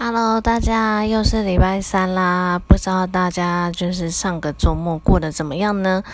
Hello，大家又是礼拜三啦，不知道大家就是上个周末过得怎么样呢？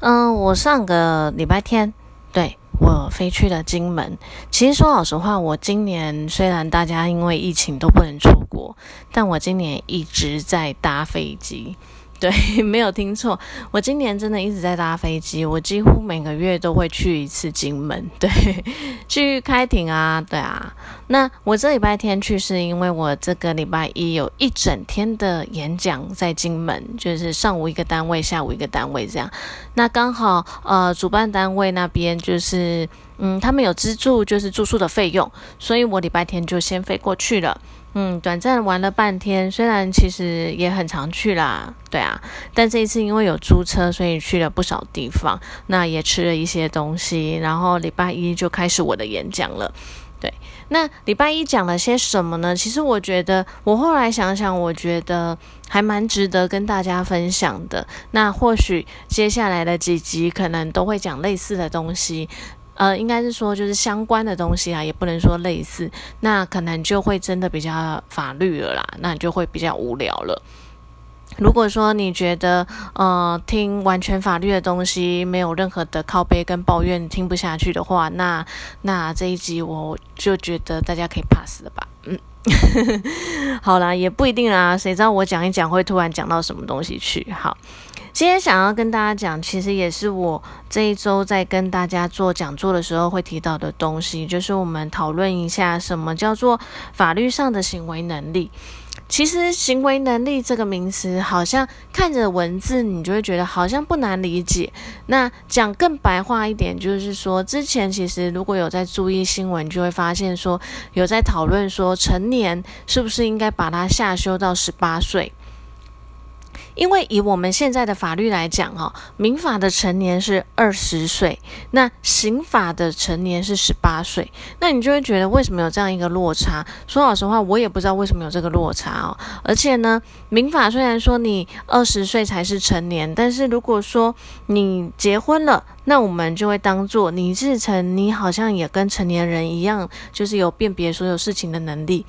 嗯，我上个礼拜天，对我飞去了金门。其实说老实话，我今年虽然大家因为疫情都不能出国，但我今年一直在搭飞机。对，没有听错，我今年真的一直在搭飞机，我几乎每个月都会去一次金门，对，去开庭啊，对啊。那我这礼拜天去是因为我这个礼拜一有一整天的演讲在金门，就是上午一个单位，下午一个单位这样。那刚好呃，主办单位那边就是嗯，他们有资助就是住宿的费用，所以我礼拜天就先飞过去了。嗯，短暂玩了半天，虽然其实也很常去啦，对啊，但这一次因为有租车，所以去了不少地方，那也吃了一些东西，然后礼拜一就开始我的演讲了。对，那礼拜一讲了些什么呢？其实我觉得，我后来想想，我觉得还蛮值得跟大家分享的。那或许接下来的几集可能都会讲类似的东西。呃，应该是说就是相关的东西啊，也不能说类似，那可能就会真的比较法律了啦，那你就会比较无聊了。如果说你觉得呃听完全法律的东西没有任何的靠背跟抱怨听不下去的话，那那这一集我就觉得大家可以 pass 了吧。嗯，好啦，也不一定啦，谁知道我讲一讲会突然讲到什么东西去？好。今天想要跟大家讲，其实也是我这一周在跟大家做讲座的时候会提到的东西，就是我们讨论一下什么叫做法律上的行为能力。其实行为能力这个名词，好像看着文字，你就会觉得好像不难理解。那讲更白话一点，就是说之前其实如果有在注意新闻，就会发现说有在讨论说成年是不是应该把它下修到十八岁。因为以我们现在的法律来讲，哈，民法的成年是二十岁，那刑法的成年是十八岁，那你就会觉得为什么有这样一个落差？说老实话，我也不知道为什么有这个落差哦。而且呢，民法虽然说你二十岁才是成年，但是如果说你结婚了，那我们就会当做你是成，你好像也跟成年人一样，就是有辨别所有事情的能力。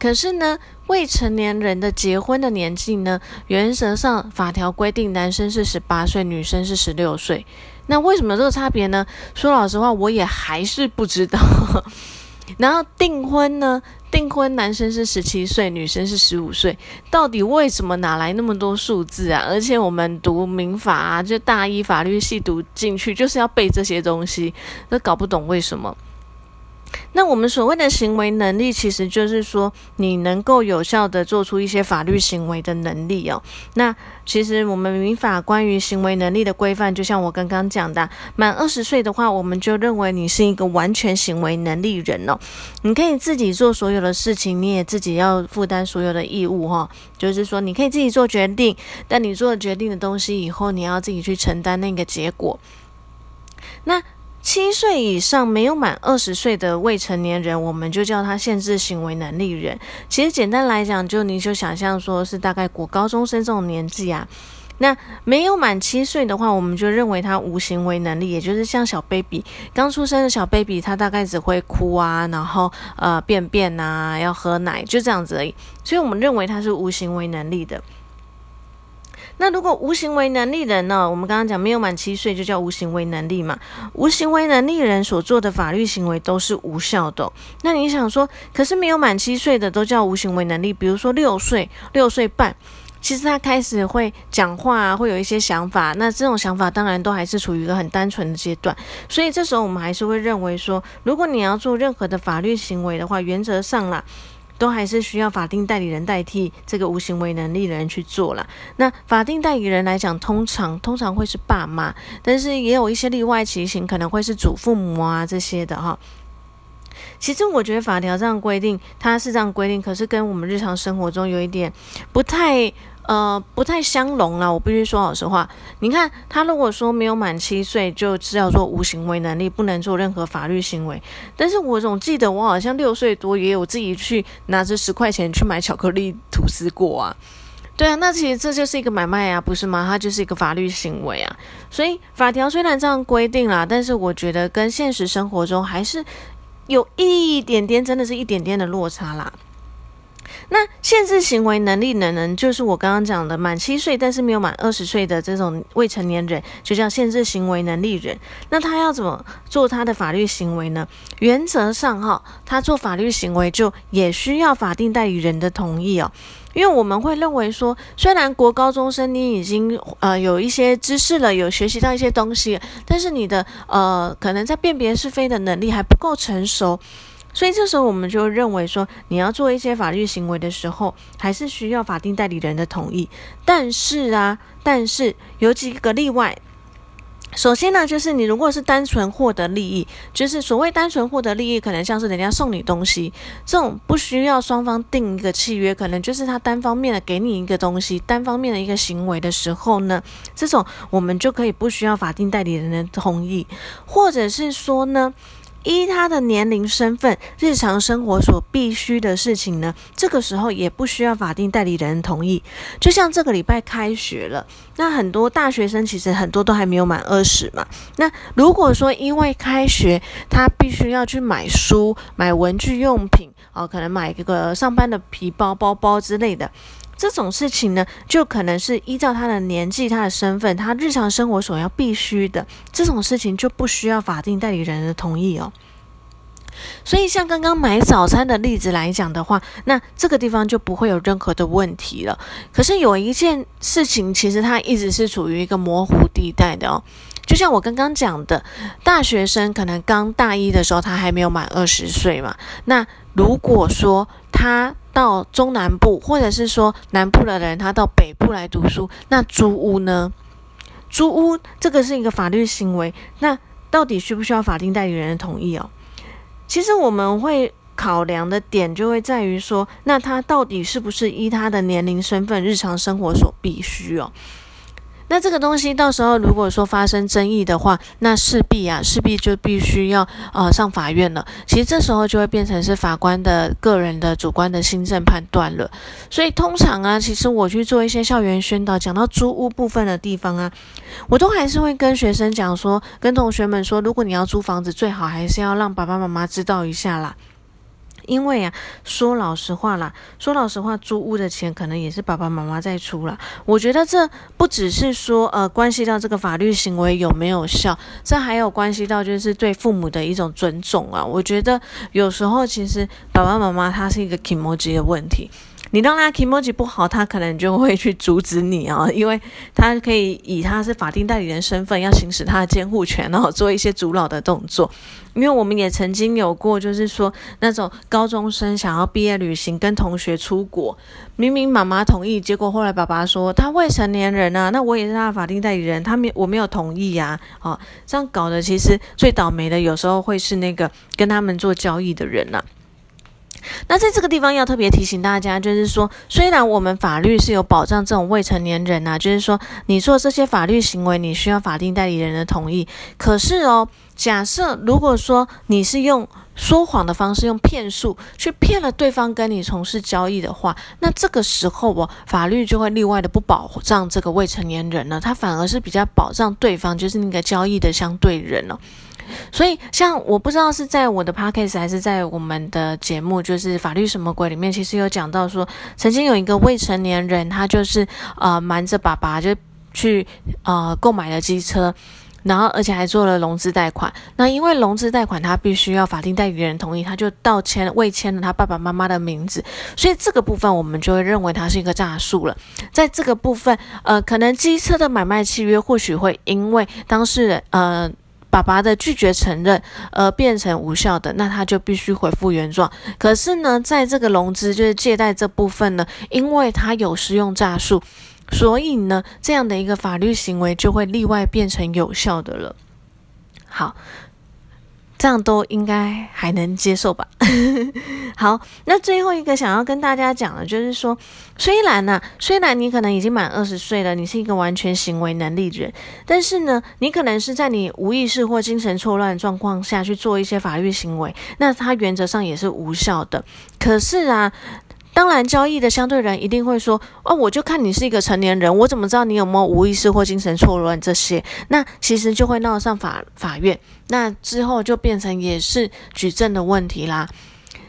可是呢，未成年人的结婚的年纪呢，原则上法条规定，男生是十八岁，女生是十六岁。那为什么这个差别呢？说老实话，我也还是不知道。然后订婚呢，订婚男生是十七岁，女生是十五岁，到底为什么哪来那么多数字啊？而且我们读民法啊，就大一法律系读进去，就是要背这些东西，都搞不懂为什么。那我们所谓的行为能力，其实就是说你能够有效的做出一些法律行为的能力哦。那其实我们民法关于行为能力的规范，就像我刚刚讲的，满二十岁的话，我们就认为你是一个完全行为能力人哦。你可以自己做所有的事情，你也自己要负担所有的义务哈。就是说，你可以自己做决定，但你做了决定的东西以后，你要自己去承担那个结果。那。七岁以上没有满二十岁的未成年人，我们就叫他限制行为能力人。其实简单来讲，就你就想象说是大概国高中生这种年纪啊。那没有满七岁的话，我们就认为他无行为能力，也就是像小 baby 刚出生的小 baby，他大概只会哭啊，然后呃便便啊，要喝奶，就这样子而已。所以我们认为他是无行为能力的。那如果无行为能力人呢？我们刚刚讲没有满七岁就叫无行为能力嘛。无行为能力人所做的法律行为都是无效的。那你想说，可是没有满七岁的都叫无行为能力？比如说六岁、六岁半，其实他开始会讲话，会有一些想法。那这种想法当然都还是处于一个很单纯的阶段。所以这时候我们还是会认为说，如果你要做任何的法律行为的话，原则上啦。都还是需要法定代理人代替这个无行为能力的人去做了。那法定代理人来讲，通常通常会是爸妈，但是也有一些例外情形，可能会是祖父母啊这些的哈。其实我觉得法条这样规定，它是这样规定，可是跟我们日常生活中有一点不太。呃，不太相容了。我必须说老实话，你看他如果说没有满七岁，就是要做无行为能力，不能做任何法律行为。但是我总记得我好像六岁多也有自己去拿着十块钱去买巧克力吐司过啊。对啊，那其实这就是一个买卖啊，不是吗？它就是一个法律行为啊。所以法条虽然这样规定啦，但是我觉得跟现实生活中还是有一点点，真的是一点点的落差啦。那限制行为能力的人，就是我刚刚讲的满七岁但是没有满二十岁的这种未成年人，就叫限制行为能力人。那他要怎么做他的法律行为呢？原则上哈，他做法律行为就也需要法定代理人的同意哦。因为我们会认为说，虽然国高中生你已经呃有一些知识了，有学习到一些东西，但是你的呃可能在辨别是非的能力还不够成熟。所以这时候我们就认为说，你要做一些法律行为的时候，还是需要法定代理人的同意。但是啊，但是有几个例外。首先呢，就是你如果是单纯获得利益，就是所谓单纯获得利益，可能像是人家送你东西，这种不需要双方定一个契约，可能就是他单方面的给你一个东西，单方面的一个行为的时候呢，这种我们就可以不需要法定代理人的同意，或者是说呢。依他的年龄、身份、日常生活所必须的事情呢，这个时候也不需要法定代理人同意。就像这个礼拜开学了，那很多大学生其实很多都还没有满二十嘛。那如果说因为开学，他必须要去买书、买文具用品，哦，可能买一个上班的皮包、包包之类的。这种事情呢，就可能是依照他的年纪、他的身份、他日常生活所要必须的这种事情，就不需要法定代理人的同意哦。所以，像刚刚买早餐的例子来讲的话，那这个地方就不会有任何的问题了。可是有一件事情，其实它一直是处于一个模糊地带的哦。就像我刚刚讲的，大学生可能刚大一的时候，他还没有满二十岁嘛。那如果说他到中南部，或者是说南部的人，他到北部来读书，那租屋呢？租屋这个是一个法律行为，那到底需不需要法定代理人的同意哦？其实我们会考量的点就会在于说，那他到底是不是依他的年龄、身份、日常生活所必须哦？那这个东西到时候如果说发生争议的话，那势必啊，势必就必须要呃上法院了。其实这时候就会变成是法官的个人的主观的心证判断了。所以通常啊，其实我去做一些校园宣导，讲到租屋部分的地方啊，我都还是会跟学生讲说，跟同学们说，如果你要租房子，最好还是要让爸爸妈妈知道一下啦。因为啊，说老实话啦，说老实话，租屋的钱可能也是爸爸妈妈在出啦。我觉得这不只是说呃，关系到这个法律行为有没有效，这还有关系到就是对父母的一种尊重啊。我觉得有时候其实爸爸妈妈他是一个 emoji 的问题。你让他 emoji 不好，他可能就会去阻止你啊，因为他可以以他是法定代理人身份，要行使他的监护权，然后做一些阻挠的动作。因为我们也曾经有过，就是说那种高中生想要毕业旅行，跟同学出国，明明妈妈同意，结果后来爸爸说他未成年人啊，那我也是他的法定代理人，他没我没有同意呀，哦，这样搞的其实最倒霉的，有时候会是那个跟他们做交易的人呐。那在这个地方要特别提醒大家，就是说，虽然我们法律是有保障这种未成年人呐，就是说你做这些法律行为，你需要法定代理人的同意。可是哦，假设如果说你是用说谎的方式，用骗术去骗了对方跟你从事交易的话，那这个时候哦，法律就会例外的不保障这个未成年人了，他反而是比较保障对方，就是那个交易的相对人了。所以，像我不知道是在我的 podcast 还是在我们的节目，就是法律什么鬼里面，其实有讲到说，曾经有一个未成年人，他就是呃瞒着爸爸就去呃购买了机车，然后而且还做了融资贷款。那因为融资贷款他必须要法定代理人同意，他就倒签未签了他爸爸妈妈的名字，所以这个部分我们就会认为它是一个诈术了。在这个部分，呃，可能机车的买卖契约或许会因为当事人呃。爸爸的拒绝承认而变成无效的，那他就必须恢复原状。可是呢，在这个融资就是借贷这部分呢，因为他有使用诈术，所以呢，这样的一个法律行为就会例外变成有效的了。好。这样都应该还能接受吧。好，那最后一个想要跟大家讲的，就是说，虽然呢，虽然你可能已经满二十岁了，你是一个完全行为能力人，但是呢，你可能是在你无意识或精神错乱状况下去做一些法律行为，那它原则上也是无效的。可是啊。当然，交易的相对人一定会说：“哦，我就看你是一个成年人，我怎么知道你有没有无意识或精神错乱这些？”那其实就会闹上法法院，那之后就变成也是举证的问题啦。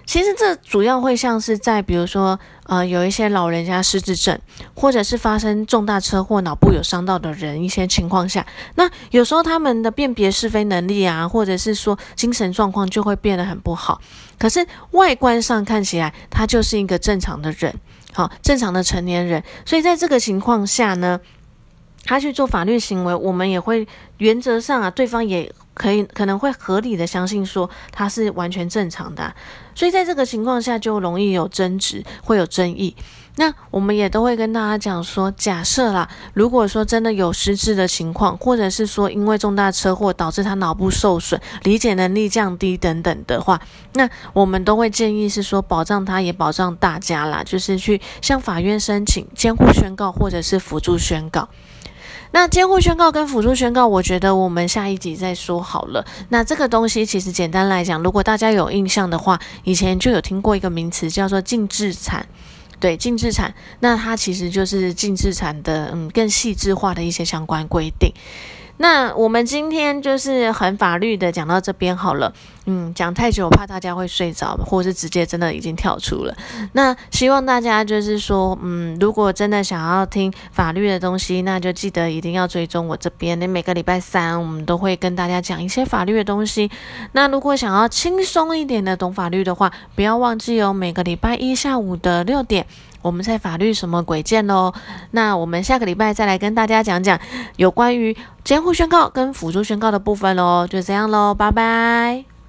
其实这主要会像是在比如说，呃，有一些老人家失智症，或者是发生重大车祸脑部有伤到的人一些情况下，那有时候他们的辨别是非能力啊，或者是说精神状况就会变得很不好。可是外观上看起来他就是一个正常的人，好，正常的成年人。所以在这个情况下呢，他去做法律行为，我们也会原则上啊，对方也。可以可能会合理的相信说他是完全正常的，所以在这个情况下就容易有争执，会有争议。那我们也都会跟大家讲说，假设啦，如果说真的有失智的情况，或者是说因为重大车祸导致他脑部受损、理解能力降低等等的话，那我们都会建议是说保障他，也保障大家啦，就是去向法院申请监护宣告或者是辅助宣告。那监护宣告跟辅助宣告，我觉得我们下一集再说好了。那这个东西其实简单来讲，如果大家有印象的话，以前就有听过一个名词叫做净置产，对，净资产，那它其实就是净资产的嗯更细致化的一些相关规定。那我们今天就是很法律的讲到这边好了，嗯，讲太久怕大家会睡着，或是直接真的已经跳出了。那希望大家就是说，嗯，如果真的想要听法律的东西，那就记得一定要追踪我这边。那每个礼拜三我们都会跟大家讲一些法律的东西。那如果想要轻松一点的懂法律的话，不要忘记哦，每个礼拜一下午的六点。我们在法律什么鬼见喽？那我们下个礼拜再来跟大家讲讲有关于监护宣告跟辅助宣告的部分喽。就这样喽，拜拜。